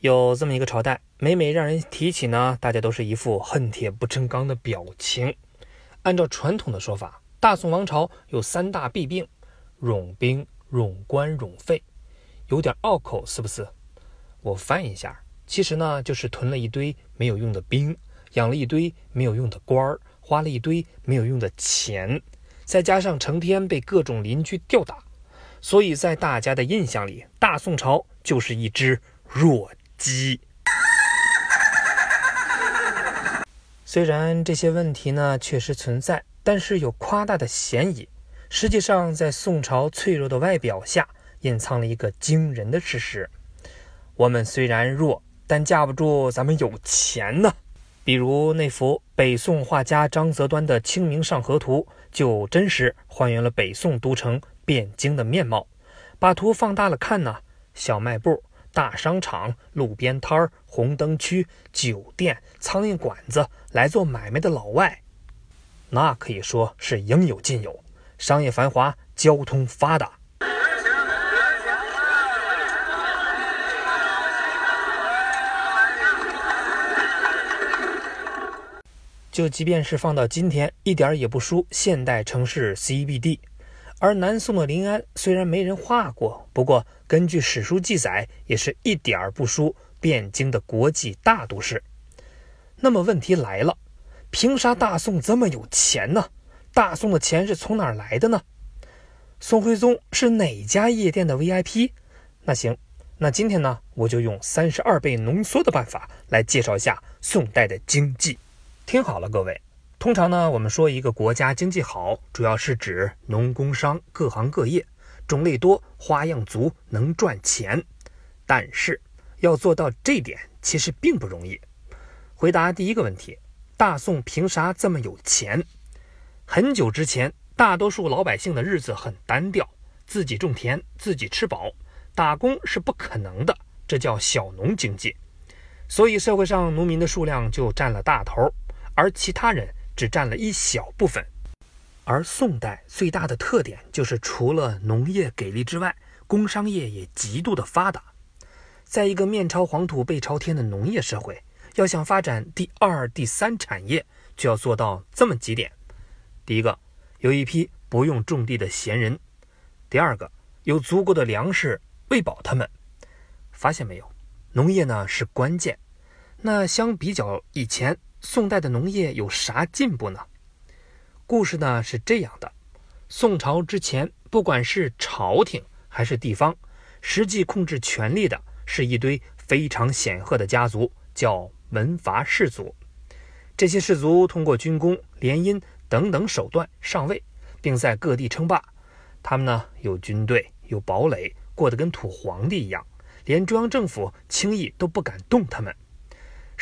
有这么一个朝代，每每让人提起呢，大家都是一副恨铁不成钢的表情。按照传统的说法，大宋王朝有三大弊病：冗兵、冗官、冗费，有点拗口，是不是？我翻一下，其实呢，就是囤了一堆没有用的兵，养了一堆没有用的官儿，花了一堆没有用的钱，再加上成天被各种邻居吊打，所以在大家的印象里，大宋朝就是一只弱鸡。虽然这些问题呢确实存在，但是有夸大的嫌疑。实际上，在宋朝脆弱的外表下，隐藏了一个惊人的事实：我们虽然弱，但架不住咱们有钱呢。比如那幅北宋画家张择端的《清明上河图》，就真实还原了北宋都城汴京的面貌。把图放大了看呢，小卖部。大商场、路边摊儿、红灯区、酒店、苍蝇馆子，来做买卖的老外，那可以说是应有尽有，商业繁华，交通发达。就即便是放到今天，一点也不输现代城市 CBD。而南宋的临安虽然没人画过，不过根据史书记载，也是一点儿不输汴京的国际大都市。那么问题来了，凭啥大宋这么有钱呢？大宋的钱是从哪儿来的呢？宋徽宗是哪家夜店的 VIP？那行，那今天呢，我就用三十二倍浓缩的办法来介绍一下宋代的经济。听好了，各位。通常呢，我们说一个国家经济好，主要是指农工商各行各业种类多、花样足，能赚钱。但是要做到这点，其实并不容易。回答第一个问题：大宋凭啥这么有钱？很久之前，大多数老百姓的日子很单调，自己种田，自己吃饱，打工是不可能的，这叫小农经济。所以社会上农民的数量就占了大头，而其他人。只占了一小部分，而宋代最大的特点就是除了农业给力之外，工商业也极度的发达。在一个面朝黄土背朝天的农业社会，要想发展第二、第三产业，就要做到这么几点：第一个，有一批不用种地的闲人；第二个，有足够的粮食喂饱他们。发现没有？农业呢是关键。那相比较以前。宋代的农业有啥进步呢？故事呢是这样的：宋朝之前，不管是朝廷还是地方，实际控制权力的是一堆非常显赫的家族，叫门阀士族。这些士族通过军功、联姻等等手段上位，并在各地称霸。他们呢有军队，有堡垒，过得跟土皇帝一样，连中央政府轻易都不敢动他们。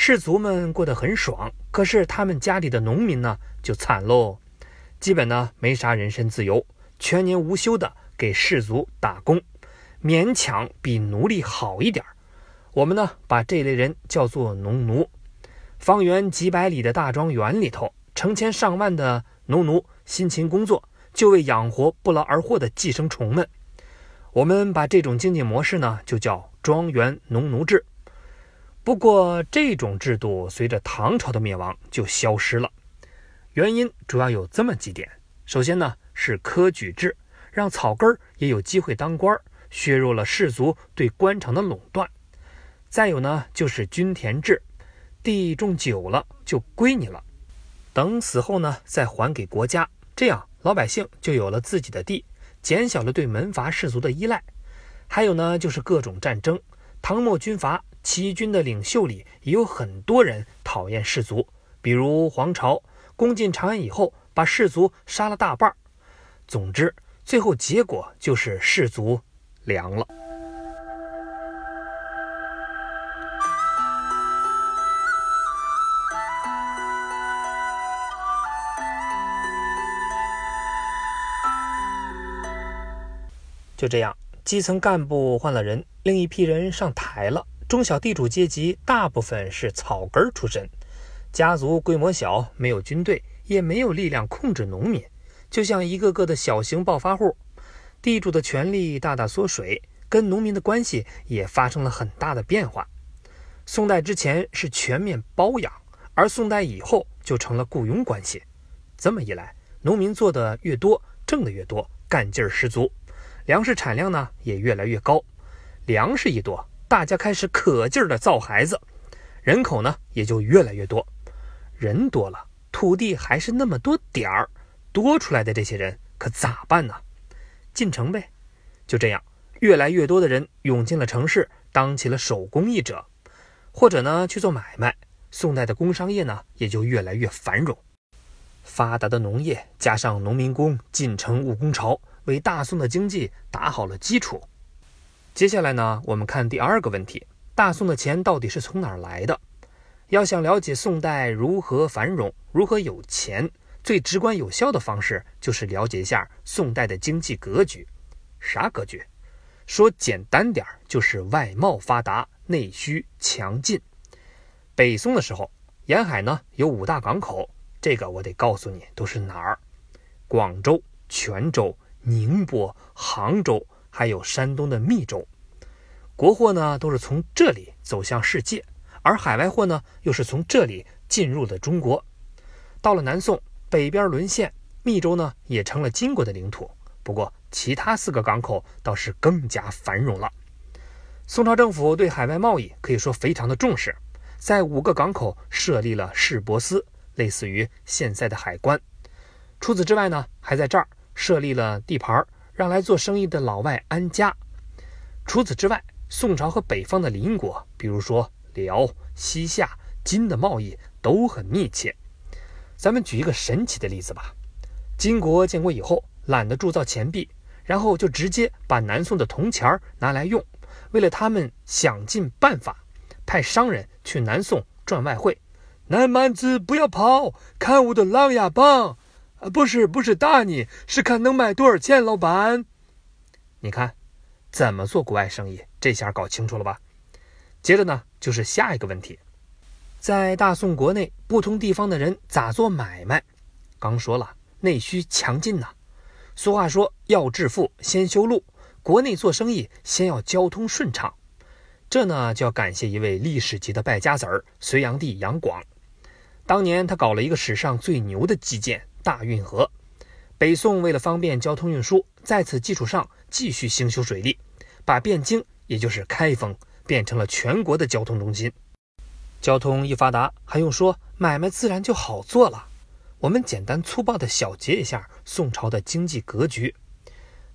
士族们过得很爽，可是他们家里的农民呢就惨喽，基本呢没啥人身自由，全年无休的给士族打工，勉强比奴隶好一点我们呢把这类人叫做农奴。方圆几百里的大庄园里头，成千上万的农奴辛勤工作，就为养活不劳而获的寄生虫们。我们把这种经济模式呢就叫庄园农奴制。不过，这种制度随着唐朝的灭亡就消失了。原因主要有这么几点：首先呢是科举制，让草根儿也有机会当官，削弱了士族对官场的垄断；再有呢就是均田制，地种久了就归你了，等死后呢再还给国家，这样老百姓就有了自己的地，减小了对门阀士族的依赖。还有呢就是各种战争，唐末军阀。起义军的领袖里也有很多人讨厌士族，比如黄巢攻进长安以后，把士族杀了大半总之，最后结果就是士族凉了。就这样，基层干部换了人，另一批人上台了。中小地主阶级大部分是草根出身，家族规模小，没有军队，也没有力量控制农民，就像一个个的小型暴发户。地主的权力大大缩水，跟农民的关系也发生了很大的变化。宋代之前是全面包养，而宋代以后就成了雇佣关系。这么一来，农民做的越多，挣的越多，干劲儿十足，粮食产量呢也越来越高。粮食一多，大家开始可劲儿的造孩子，人口呢也就越来越多。人多了，土地还是那么多点儿，多出来的这些人可咋办呢？进城呗。就这样，越来越多的人涌进了城市，当起了手工艺者。或者呢去做买卖，宋代的工商业呢也就越来越繁荣。发达的农业加上农民工进城务工潮，为大宋的经济打好了基础。接下来呢，我们看第二个问题：大宋的钱到底是从哪儿来的？要想了解宋代如何繁荣、如何有钱，最直观有效的方式就是了解一下宋代的经济格局。啥格局？说简单点儿，就是外贸发达。内需强劲。北宋的时候，沿海呢有五大港口，这个我得告诉你都是哪儿：广州、泉州、宁波、杭州，还有山东的密州。国货呢都是从这里走向世界，而海外货呢又是从这里进入的中国。到了南宋，北边沦陷，密州呢也成了金国的领土。不过，其他四个港口倒是更加繁荣了。宋朝政府对海外贸易可以说非常的重视，在五个港口设立了市舶司，类似于现在的海关。除此之外呢，还在这儿设立了地盘儿，让来做生意的老外安家。除此之外，宋朝和北方的邻国，比如说辽、西夏、金的贸易都很密切。咱们举一个神奇的例子吧：金国建国以后，懒得铸造钱币，然后就直接把南宋的铜钱儿拿来用。为了他们想尽办法，派商人去南宋赚外汇。南蛮子不要跑，看我的狼牙棒！啊，不是不是打你，是看能卖多少钱，老板。你看，怎么做国外生意？这下搞清楚了吧？接着呢，就是下一个问题，在大宋国内不同地方的人咋做买卖？刚说了，内需强劲呐。俗话说，要致富先修路。国内做生意先要交通顺畅，这呢就要感谢一位历史级的败家子儿——隋炀帝杨广。当年他搞了一个史上最牛的基建——大运河。北宋为了方便交通运输，在此基础上继续兴修水利，把汴京也就是开封变成了全国的交通中心。交通一发达，还用说，买卖自然就好做了。我们简单粗暴地小结一下宋朝的经济格局。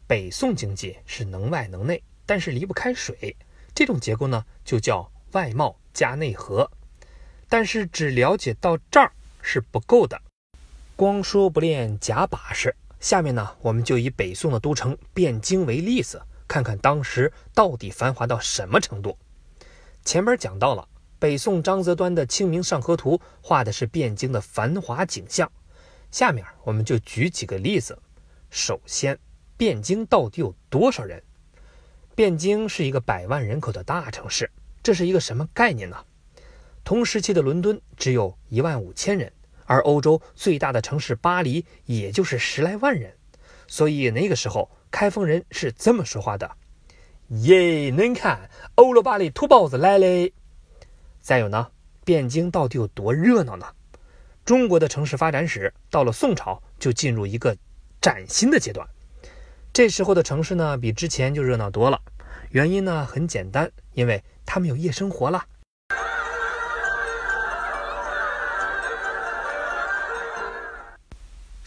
北宋经济是能外能内，但是离不开水，这种结构呢就叫外贸加内河。但是只了解到这儿是不够的，光说不练假把式。下面呢，我们就以北宋的都城汴京为例子，看看当时到底繁华到什么程度。前面讲到了，北宋张择端的《清明上河图》画的是汴京的繁华景象。下面我们就举几个例子。首先，汴京到底有多少人？汴京是一个百万人口的大城市，这是一个什么概念呢？同时期的伦敦只有一万五千人，而欧洲最大的城市巴黎也就是十来万人，所以那个时候开封人是这么说话的：“耶，恁看，欧罗巴里土包子来嘞！”再有呢，汴京到底有多热闹呢？中国的城市发展史到了宋朝就进入一个崭新的阶段。这时候的城市呢，比之前就热闹多了。原因呢很简单，因为他们有夜生活了。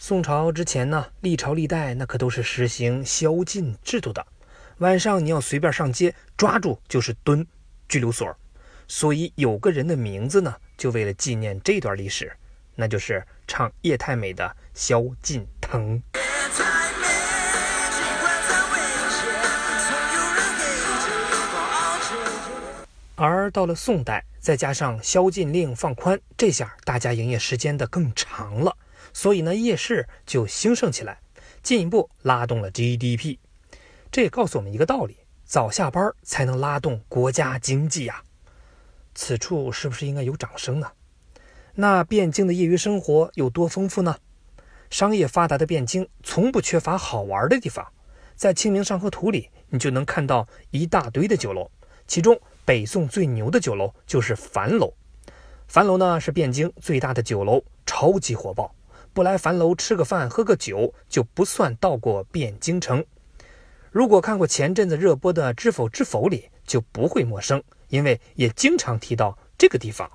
宋朝之前呢，历朝历代那可都是实行宵禁制度的，晚上你要随便上街，抓住就是蹲拘留所。所以有个人的名字呢，就为了纪念这段历史，那就是唱叶太美的萧敬腾。而到了宋代，再加上宵禁令放宽，这下大家营业时间的更长了，所以呢，夜市就兴盛起来，进一步拉动了 GDP。这也告诉我们一个道理：早下班才能拉动国家经济呀。此处是不是应该有掌声呢？那汴京的业余生活有多丰富呢？商业发达的汴京从不缺乏好玩的地方，在《清明上河图》里，你就能看到一大堆的酒楼，其中。北宋最牛的酒楼就是樊楼。樊楼呢是汴京最大的酒楼，超级火爆。不来樊楼吃个饭、喝个酒，就不算到过汴京城。如果看过前阵子热播的《知否知否》里，就不会陌生，因为也经常提到这个地方。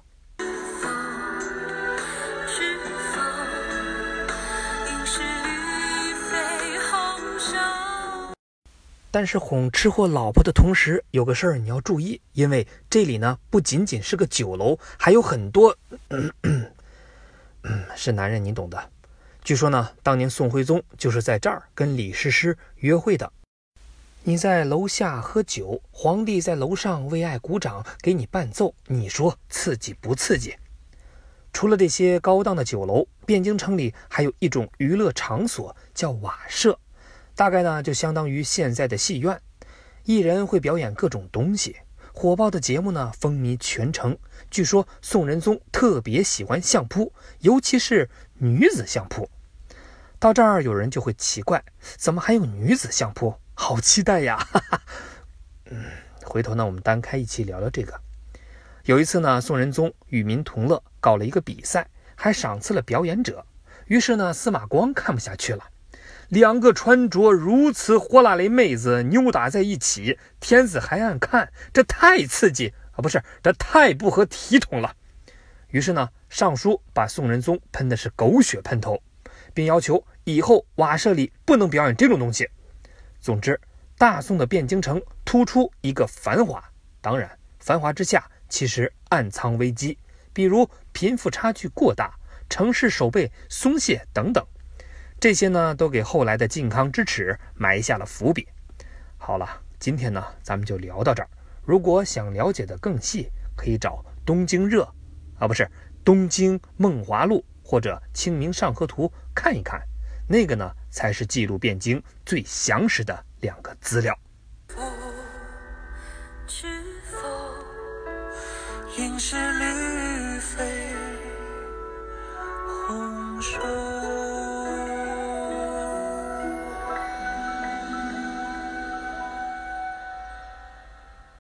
但是哄吃货老婆的同时，有个事儿你要注意，因为这里呢不仅仅是个酒楼，还有很多，嗯，是男人你懂的。据说呢，当年宋徽宗就是在这儿跟李师师约会的。你在楼下喝酒，皇帝在楼上为爱鼓掌，给你伴奏，你说刺激不刺激？除了这些高档的酒楼，汴京城里还有一种娱乐场所叫瓦舍。大概呢，就相当于现在的戏院，艺人会表演各种东西，火爆的节目呢风靡全城。据说宋仁宗特别喜欢相扑，尤其是女子相扑。到这儿有人就会奇怪，怎么还有女子相扑？好期待呀！哈哈。嗯，回头呢我们单开一期聊聊这个。有一次呢，宋仁宗与民同乐，搞了一个比赛，还赏赐了表演者。于是呢，司马光看不下去了。两个穿着如此火辣的妹子扭打在一起，天子还爱看，这太刺激啊！不是，这太不合体统了。于是呢，上书把宋仁宗喷的是狗血喷头，并要求以后瓦舍里不能表演这种东西。总之，大宋的汴京城突出一个繁华，当然，繁华之下其实暗藏危机，比如贫富差距过大、城市守备松懈等等。这些呢，都给后来的靖康之耻埋下了伏笔。好了，今天呢，咱们就聊到这儿。如果想了解的更细，可以找《东京热》，啊，不是《东京梦华录》或者《清明上河图》看一看。那个呢，才是记录汴京最详实的两个资料。不知否，应是